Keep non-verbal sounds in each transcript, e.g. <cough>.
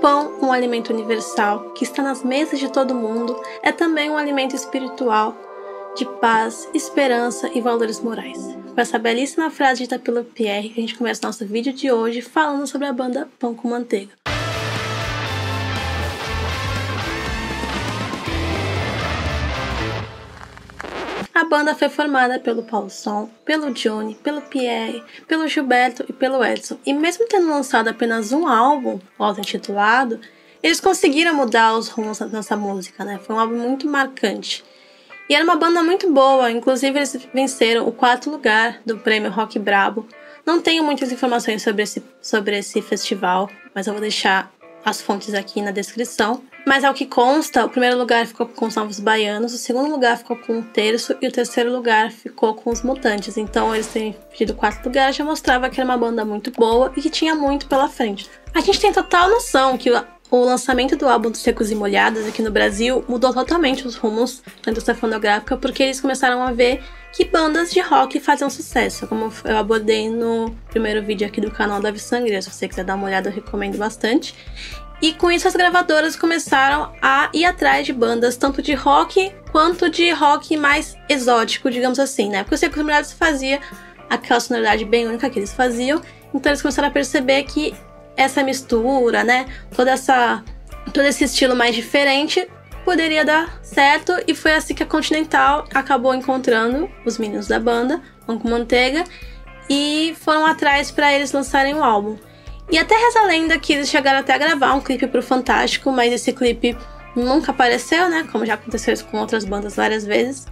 pão, um alimento universal que está nas mesas de todo mundo, é também um alimento espiritual de paz, esperança e valores morais. Com essa belíssima frase dita pelo Pierre, a gente começa nosso vídeo de hoje falando sobre a banda Pão com Manteiga. A banda foi formada pelo Paulo Som, pelo Johnny, pelo Pierre, pelo Gilberto e pelo Edson. E mesmo tendo lançado apenas um álbum, auto-intitulado, eles conseguiram mudar os rumos nessa música, né? Foi um álbum muito marcante. E era uma banda muito boa, inclusive eles venceram o quarto lugar do prêmio Rock Brabo. Não tenho muitas informações sobre esse, sobre esse festival, mas eu vou deixar as fontes aqui na descrição. Mas ao que consta, o primeiro lugar ficou com os Novos Baianos, o segundo lugar ficou com o Terço e o terceiro lugar ficou com os Mutantes. Então eles terem pedido quarto lugar já mostrava que era uma banda muito boa e que tinha muito pela frente. A gente tem total noção que o lançamento do álbum dos Secos e Molhados aqui no Brasil mudou totalmente os rumos da indústria fonográfica porque eles começaram a ver que bandas de rock faziam sucesso, como eu abordei no primeiro vídeo aqui do canal Dave Sangria. Se você quiser dar uma olhada, eu recomendo bastante. E com isso as gravadoras começaram a ir atrás de bandas tanto de rock quanto de rock mais exótico, digamos assim, né? Porque o Secos Molhados fazia aquela sonoridade bem única que eles faziam, então eles começaram a perceber que essa mistura, né? Toda essa todo esse estilo mais diferente poderia dar certo e foi assim que a Continental acabou encontrando os meninos da banda, com Manteiga, e foram atrás para eles lançarem o álbum. E até reza a lenda que eles chegaram até a gravar um clipe pro Fantástico, mas esse clipe nunca apareceu, né? Como já aconteceu isso com outras bandas várias vezes.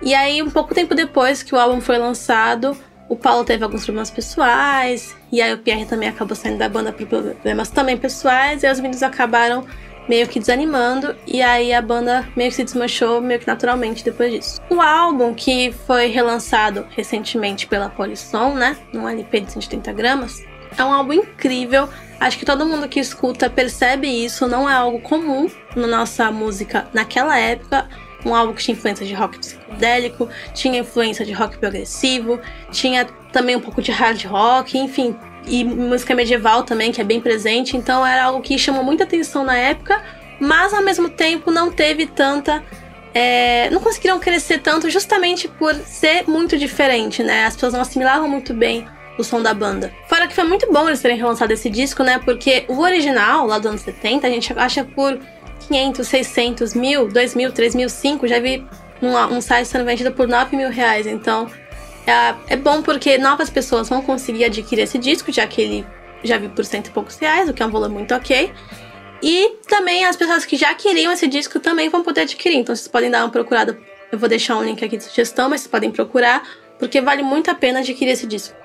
E aí, um pouco tempo depois que o álbum foi lançado, o Paulo teve alguns problemas pessoais, e aí o Pierre também acabou saindo da banda por problemas também pessoais, e os meninos acabaram meio que desanimando, e aí a banda meio que se desmanchou meio que naturalmente depois disso. O álbum, que foi relançado recentemente pela Polisson, né, num LP de 130 gramas, é um álbum incrível. Acho que todo mundo que escuta percebe isso. Não é algo comum na nossa música naquela época. Um álbum que tinha influência de rock psicodélico, tinha influência de rock progressivo, tinha também um pouco de hard rock, enfim, e música medieval também, que é bem presente. Então era algo que chamou muita atenção na época, mas ao mesmo tempo não teve tanta. É, não conseguiram crescer tanto justamente por ser muito diferente, né? As pessoas não assimilavam muito bem o som da banda. Fora que foi muito bom eles terem relançado esse disco, né? Porque o original, lá do ano 70, a gente acha por 500, 600, mil, 2 mil, 3 mil, 5. Já vi um, um site sendo vendido por 9 mil reais. Então é, é bom porque novas pessoas vão conseguir adquirir esse disco, já que ele já vi por cento e poucos reais, o que é um valor muito ok. E também as pessoas que já queriam esse disco também vão poder adquirir. Então vocês podem dar uma procurada. Eu vou deixar um link aqui de sugestão, mas vocês podem procurar, porque vale muito a pena adquirir esse disco.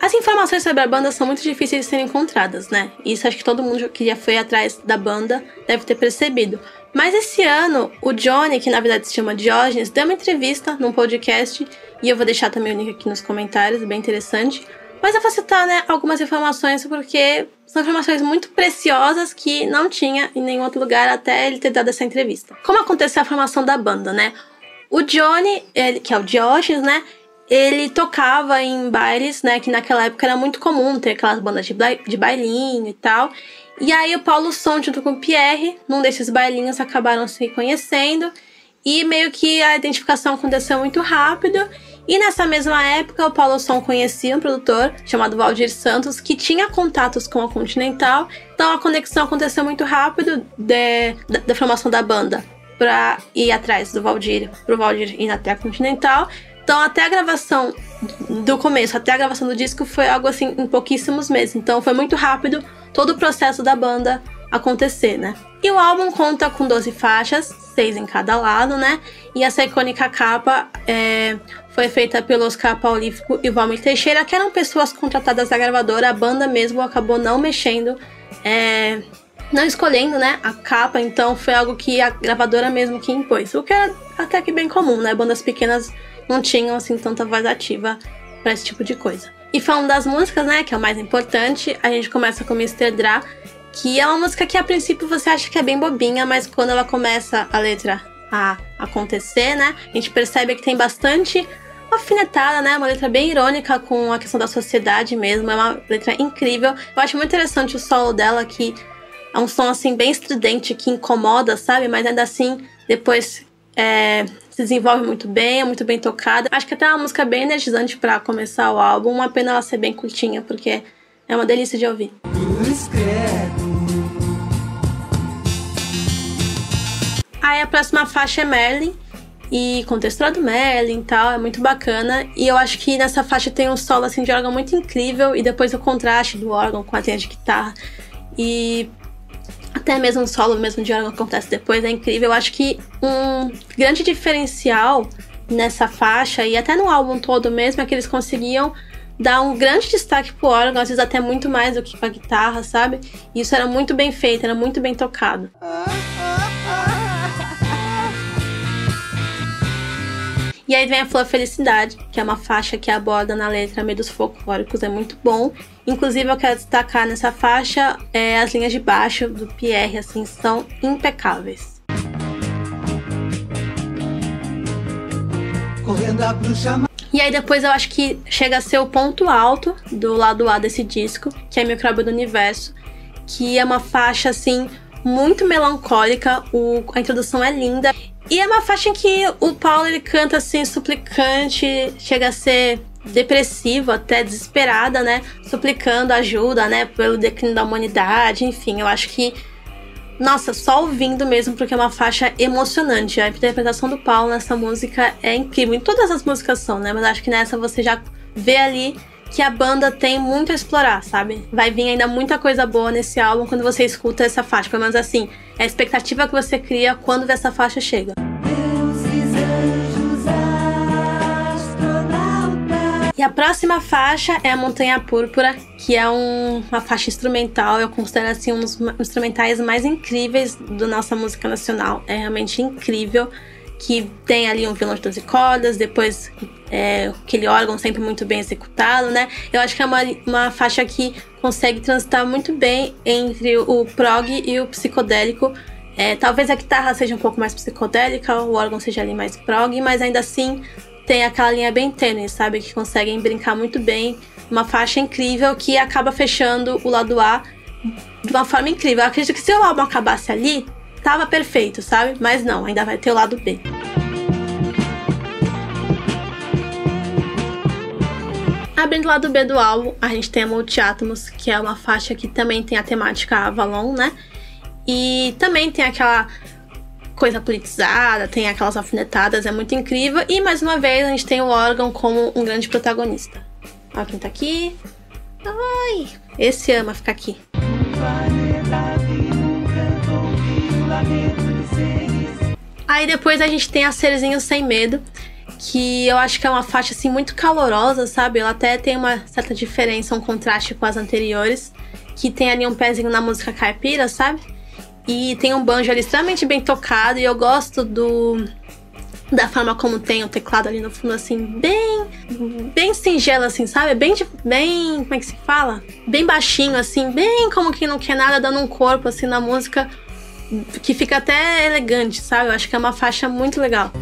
As informações sobre a banda são muito difíceis de serem encontradas, né? Isso acho que todo mundo que já foi atrás da banda deve ter percebido. Mas esse ano, o Johnny, que na verdade se chama Diógenes, deu uma entrevista num podcast, e eu vou deixar também o link aqui nos comentários, bem interessante. Mas eu vou citar né, algumas informações porque são informações muito preciosas que não tinha em nenhum outro lugar até ele ter dado essa entrevista. Como aconteceu a formação da banda, né? O Johnny, ele, que é o Diógenes, né? Ele tocava em bailes, né? Que naquela época era muito comum ter aquelas bandas de, de bailinho e tal. E aí o Paulo Som, junto com o Pierre, num desses bailinhos, acabaram se conhecendo. E meio que a identificação aconteceu muito rápido. E nessa mesma época, o Paulo Som conhecia um produtor chamado Valdir Santos, que tinha contatos com a Continental. Então a conexão aconteceu muito rápido de, da, da formação da banda para ir atrás do Valdir, pro Valdir ir até a Continental. Então, até a gravação do começo, até a gravação do disco, foi algo assim em pouquíssimos meses. Então, foi muito rápido todo o processo da banda acontecer, né? E o álbum conta com 12 faixas, seis em cada lado, né? E essa icônica capa é, foi feita pelo Oscar Paulífico e Valmir Teixeira, que eram pessoas contratadas da gravadora. A banda mesmo acabou não mexendo, é, não escolhendo, né, a capa. Então foi algo que a gravadora mesmo que impôs, o que é até que bem comum, né? Bandas pequenas não tinham assim tanta voz ativa para esse tipo de coisa. E falando das músicas, né, que é o mais importante, a gente começa com Mr. Dra, que é uma música que a princípio você acha que é bem bobinha, mas quando ela começa a letra a acontecer, né, a gente percebe que tem bastante alfinetada, né? Uma letra bem irônica com a questão da sociedade mesmo. É uma letra incrível. Eu acho muito interessante o solo dela que É um som assim bem estridente que incomoda, sabe? Mas ainda assim, depois é, se desenvolve muito bem, é muito bem tocada. Acho que até é uma música bem energizante para começar o álbum. Uma pena ela ser bem curtinha, porque é uma delícia de ouvir. Aí a próxima faixa é Merlin. E contextura do Merlin e tal, é muito bacana. E eu acho que nessa faixa tem um solo assim, de órgão muito incrível. E depois o contraste do órgão com a trilha de guitarra. E até mesmo solo mesmo de órgão acontece depois é incrível. Eu acho que um grande diferencial nessa faixa e até no álbum todo mesmo é que eles conseguiam dar um grande destaque pro órgão, às vezes até muito mais do que pra guitarra, sabe? E isso era muito bem feito, era muito bem tocado. E aí vem a Flor Felicidade, que é uma faixa que aborda na letra meio dos folclóricos, é muito bom. Inclusive, eu quero destacar nessa faixa é, as linhas de baixo do Pierre, assim, são impecáveis. E aí depois eu acho que chega a ser o ponto alto do lado A desse disco, que é Micróbio do Universo, que é uma faixa assim muito melancólica, o, a introdução é linda e é uma faixa em que o Paulo ele canta assim, suplicante, chega a ser depressivo, até desesperada, né? Suplicando ajuda, né? Pelo declínio da humanidade, enfim, eu acho que. Nossa, só ouvindo mesmo, porque é uma faixa emocionante. A interpretação do Paulo nessa música é incrível. Em todas as músicas são, né? Mas acho que nessa você já vê ali que a banda tem muito a explorar, sabe? Vai vir ainda muita coisa boa nesse álbum quando você escuta essa faixa. Pelo menos assim, é a expectativa que você cria quando essa faixa chega. E a próxima faixa é a Montanha Púrpura, que é um, uma faixa instrumental. Eu considero assim um dos instrumentais mais incríveis da nossa música nacional. É realmente incrível. Que tem ali um violão de 12 cordas, depois é, aquele órgão sempre muito bem executado, né? Eu acho que é uma, uma faixa que consegue transitar muito bem entre o prog e o psicodélico. É, talvez a guitarra seja um pouco mais psicodélica, o órgão seja ali mais prog, mas ainda assim tem aquela linha bem tênue, sabe? Que conseguem brincar muito bem. Uma faixa incrível que acaba fechando o lado A de uma forma incrível. Eu acredito que se o álbum acabasse ali, tava perfeito, sabe? Mas não, ainda vai ter o lado B. Abrindo o lado B do álbum, a gente tem a Multiátomos, que é uma faixa que também tem a temática Avalon, né? E também tem aquela coisa politizada, tem aquelas alfinetadas, é muito incrível. E mais uma vez a gente tem o órgão como um grande protagonista. Olha quem tá aqui. Ai, esse ama ficar aqui. Aí depois a gente tem a Serzinho Sem Medo, que eu acho que é uma faixa assim muito calorosa, sabe? Ela até tem uma certa diferença, um contraste com as anteriores, que tem ali um pezinho na música caipira, sabe? E tem um banjo ali extremamente bem tocado. E eu gosto do. Da forma como tem o teclado ali no fundo, assim, bem. Bem singelo, assim, sabe? Bem. Bem. Como é que se fala? Bem baixinho, assim, bem como que não quer nada, dando um corpo, assim, na música. Que fica até elegante, sabe? Eu acho que é uma faixa muito legal.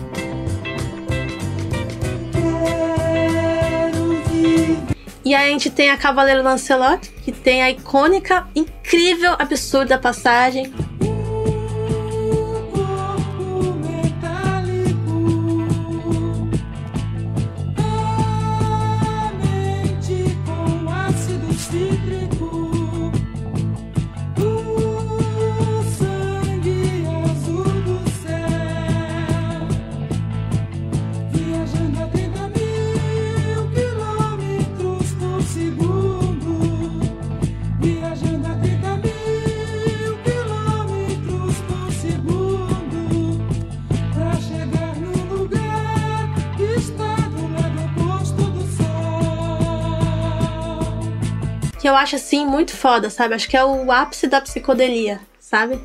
E aí a gente tem a Cavaleiro Lancelot, que tem a icônica, incrível, absurda passagem. Eu acho assim muito foda, sabe? Acho que é o ápice da psicodelia, sabe?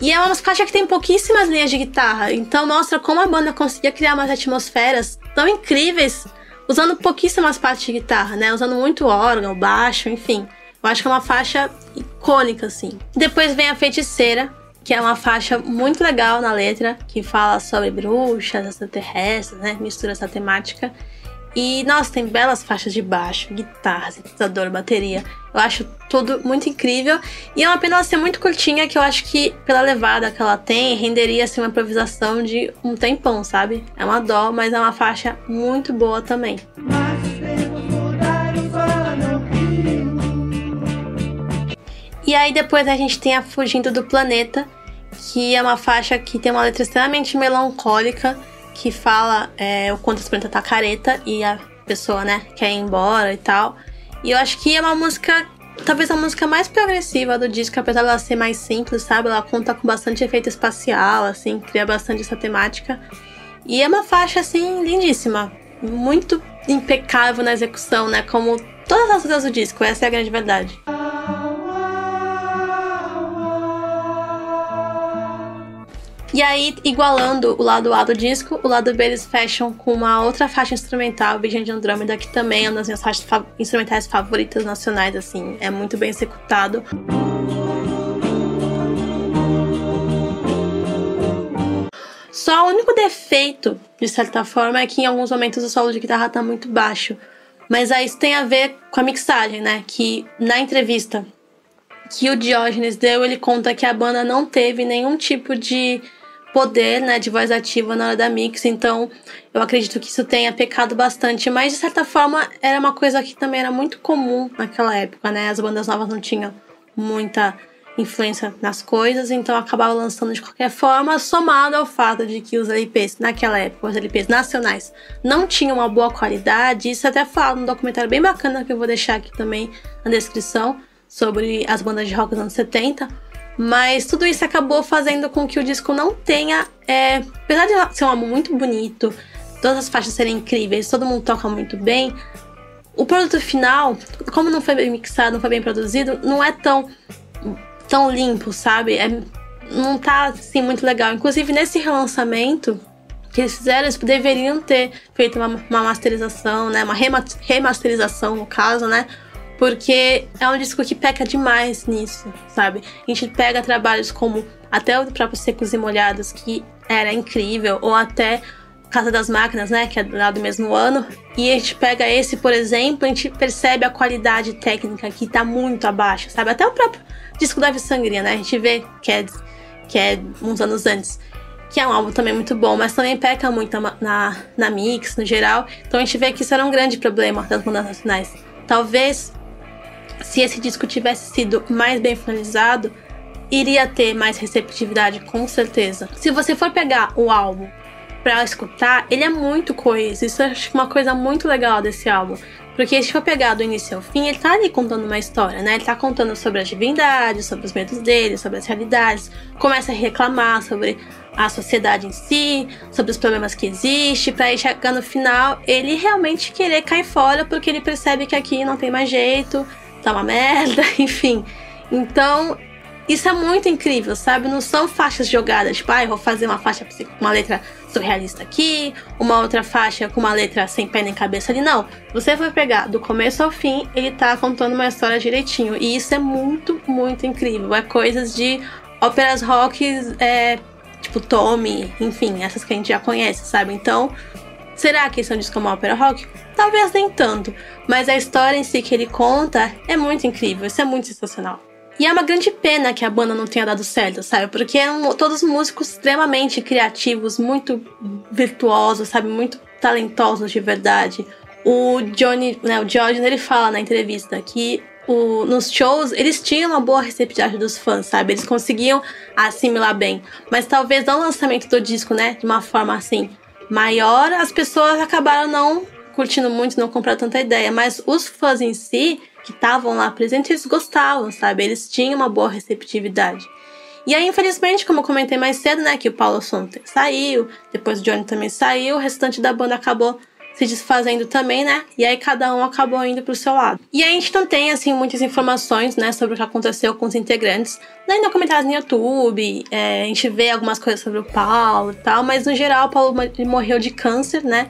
E é uma faixa que tem pouquíssimas linhas de guitarra, então mostra como a banda conseguia criar umas atmosferas tão incríveis usando pouquíssimas partes de guitarra, né? Usando muito órgão, baixo, enfim. Eu acho que é uma faixa icônica, assim. Depois vem a Feiticeira, que é uma faixa muito legal na letra, que fala sobre bruxas, extraterrestres, né? Mistura essa temática. E, nossa, tem belas faixas de baixo, guitarra, sintetizador, bateria. Eu acho tudo muito incrível. E é uma pena ser muito curtinha, que eu acho que, pela levada que ela tem, renderia assim, uma improvisação de um tempão, sabe? É uma dó, mas é uma faixa muito boa também. E aí depois a gente tem a Fugindo do Planeta, que é uma faixa que tem uma letra extremamente melancólica que fala é, o quanto esse planeta tá careta e a pessoa, né, quer ir embora e tal. E eu acho que é uma música, talvez a música mais progressiva do disco, apesar dela ser mais simples, sabe? Ela conta com bastante efeito espacial, assim, cria bastante essa temática. E é uma faixa, assim, lindíssima. Muito impecável na execução, né? Como todas as outras do disco, essa é a grande verdade. E aí, igualando o lado A do disco, o lado B eles fecham com uma outra faixa instrumental, Virgem de Andrômeda, que também é uma das minhas faixas fa instrumentais favoritas nacionais, assim, é muito bem executado. Só o único defeito, de certa forma, é que em alguns momentos o solo de guitarra tá muito baixo. Mas aí isso tem a ver com a mixagem, né? Que na entrevista que o Diógenes deu, ele conta que a banda não teve nenhum tipo de poder né, de voz ativa na hora da mix, então eu acredito que isso tenha pecado bastante, mas de certa forma era uma coisa que também era muito comum naquela época, né? As bandas novas não tinham muita influência nas coisas, então acabavam lançando de qualquer forma, somado ao fato de que os LPs naquela época, os LPs nacionais, não tinham uma boa qualidade. Isso até fala num documentário bem bacana que eu vou deixar aqui também na descrição sobre as bandas de rock dos anos 70 mas tudo isso acabou fazendo com que o disco não tenha. É, apesar de ser um álbum muito bonito, todas as faixas serem incríveis, todo mundo toca muito bem, o produto final, como não foi bem mixado, não foi bem produzido, não é tão, tão limpo, sabe? É, não tá assim muito legal. Inclusive nesse relançamento que eles fizeram, eles deveriam ter feito uma, uma masterização, né? Uma remasterização, no caso, né? Porque é um disco que peca demais nisso, sabe? A gente pega trabalhos como até o próprio Secos e Molhados, que era incrível, ou até Casa das Máquinas, né, que é lá do mesmo ano, e a gente pega esse, por exemplo, a gente percebe a qualidade técnica que tá muito abaixo, sabe? Até o próprio disco da Ave Sangria, né? A gente vê que é, que é uns anos antes que é um álbum também muito bom, mas também peca muito na, na, mix, no geral. Então a gente vê que isso era um grande problema das bandas nacionais. Talvez se esse disco tivesse sido mais bem finalizado, iria ter mais receptividade, com certeza. Se você for pegar o álbum para escutar, ele é muito coeso. Isso acho uma coisa muito legal desse álbum. Porque se for pegar do início ao fim, ele tá ali contando uma história, né? Ele tá contando sobre as divindades, sobre os medos dele, sobre as realidades. Começa a reclamar sobre a sociedade em si, sobre os problemas que existe, para chegar no final, ele realmente querer cair fora porque ele percebe que aqui não tem mais jeito, tá uma merda, <laughs> enfim. Então, isso é muito incrível, sabe? Não são faixas jogadas, tipo, ah, vou fazer uma faixa com uma letra surrealista aqui, uma outra faixa com uma letra sem pé nem cabeça ali. Não. Você vai pegar do começo ao fim, ele tá contando uma história direitinho. E isso é muito, muito incrível. É coisas de óperas rock, é, tipo Tommy, enfim, essas que a gente já conhece, sabe? Então, será que isso é um disco como ópera rock? Talvez nem tanto, mas a história em si que ele conta é muito incrível, isso é muito sensacional. E é uma grande pena que a banda não tenha dado certo, sabe? Porque eram todos músicos extremamente criativos, muito virtuosos, sabe? Muito talentosos de verdade. O Johnny, né, o George, ele fala na entrevista que o, nos shows eles tinham uma boa receptividade dos fãs, sabe? Eles conseguiam assimilar bem. Mas talvez no lançamento do disco, né, de uma forma assim maior, as pessoas acabaram não curtindo muito, não compraram tanta ideia, mas os fãs em si, que estavam lá presentes, eles gostavam, sabe? Eles tinham uma boa receptividade. E aí, infelizmente, como eu comentei mais cedo, né, que o Paulo Sonter saiu, depois o Johnny também saiu, o restante da banda acabou se desfazendo também, né? E aí cada um acabou indo pro seu lado. E aí a gente não tem, assim, muitas informações, né, sobre o que aconteceu com os integrantes. Nem no comentários no YouTube, é, a gente vê algumas coisas sobre o Paulo e tal, mas no geral o Paulo morreu de câncer, né?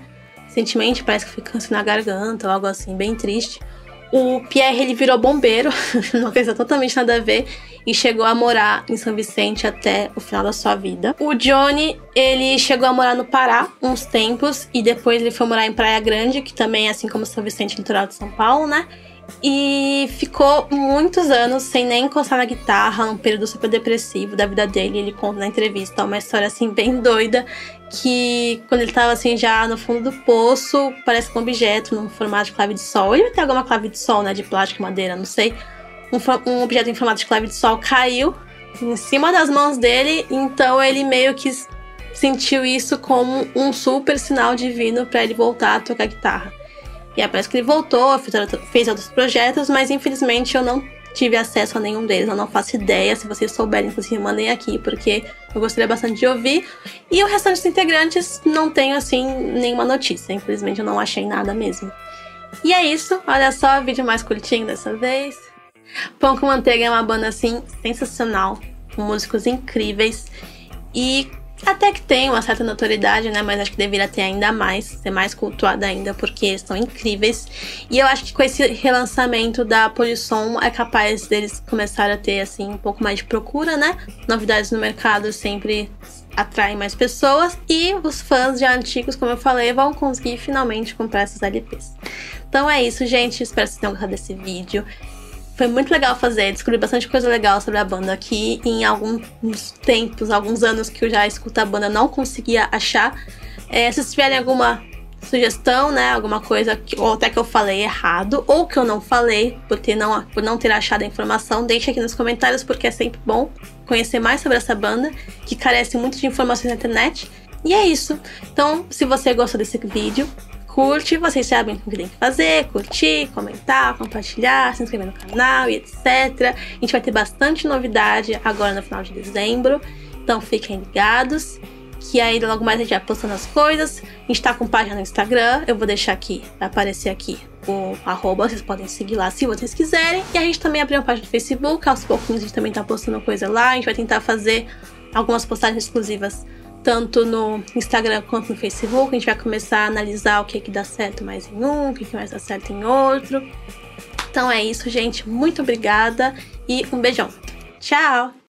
Recentemente, parece que foi câncer na garganta ou algo assim, bem triste. O Pierre ele virou bombeiro, <laughs> uma coisa totalmente nada a ver. e chegou a morar em São Vicente até o final da sua vida. O Johnny, ele chegou a morar no Pará uns tempos e depois ele foi morar em Praia Grande, que também é assim como São Vicente, litoral de São Paulo, né? E ficou muitos anos sem nem encostar na guitarra, um período super depressivo da vida dele. Ele conta na entrevista uma história assim bem doida que quando ele tava assim já no fundo do poço, parece um objeto num formato de clave de sol. Ele tem alguma clave de sol, né, de plástico, madeira, não sei. Um, um objeto em formato de clave de sol caiu em cima das mãos dele, então ele meio que sentiu isso como um super sinal divino para ele voltar a tocar guitarra. E aí parece que ele voltou, fez outros projetos, mas infelizmente eu não tive acesso a nenhum deles, eu não faço ideia. Se vocês souberem, inclusive, mandem aqui, porque eu gostaria bastante de ouvir. E o restante dos integrantes não tenho, assim, nenhuma notícia. Infelizmente eu não achei nada mesmo. E é isso, olha só, vídeo mais curtinho dessa vez. Pão com Manteiga é uma banda, assim, sensacional, com músicos incríveis. E até que tem uma certa notoriedade, né? Mas acho que deveria ter ainda mais, ser mais cultuada ainda, porque são incríveis. E eu acho que com esse relançamento da Polisson é capaz deles começarem a ter, assim, um pouco mais de procura, né? Novidades no mercado sempre atraem mais pessoas. E os fãs já antigos, como eu falei, vão conseguir finalmente comprar esses LPs. Então é isso, gente. Espero que vocês tenham gostado desse vídeo. Foi muito legal fazer, descobri bastante coisa legal sobre a banda aqui. Em alguns tempos, alguns anos que eu já escuto a banda, não conseguia achar. É, se vocês tiverem alguma sugestão, né, alguma coisa que, ou até que eu falei errado, ou que eu não falei, por, ter não, por não ter achado a informação, deixe aqui nos comentários, porque é sempre bom conhecer mais sobre essa banda, que carece muito de informações na internet. E é isso. Então, se você gostou desse vídeo, curte, vocês sabem o que tem que fazer, curtir, comentar, compartilhar, se inscrever no canal e etc. A gente vai ter bastante novidade agora no final de dezembro, então fiquem ligados. Que aí logo mais a gente vai postando as coisas. A gente tá com página no Instagram, eu vou deixar aqui, vai aparecer aqui o arroba, vocês podem seguir lá se vocês quiserem. E a gente também abriu uma página no Facebook, aos pouquinhos a gente também tá postando coisa lá. A gente vai tentar fazer algumas postagens exclusivas tanto no Instagram quanto no Facebook. A gente vai começar a analisar o que, que dá certo mais em um, o que, que mais dá certo em outro. Então é isso, gente. Muito obrigada e um beijão. Tchau!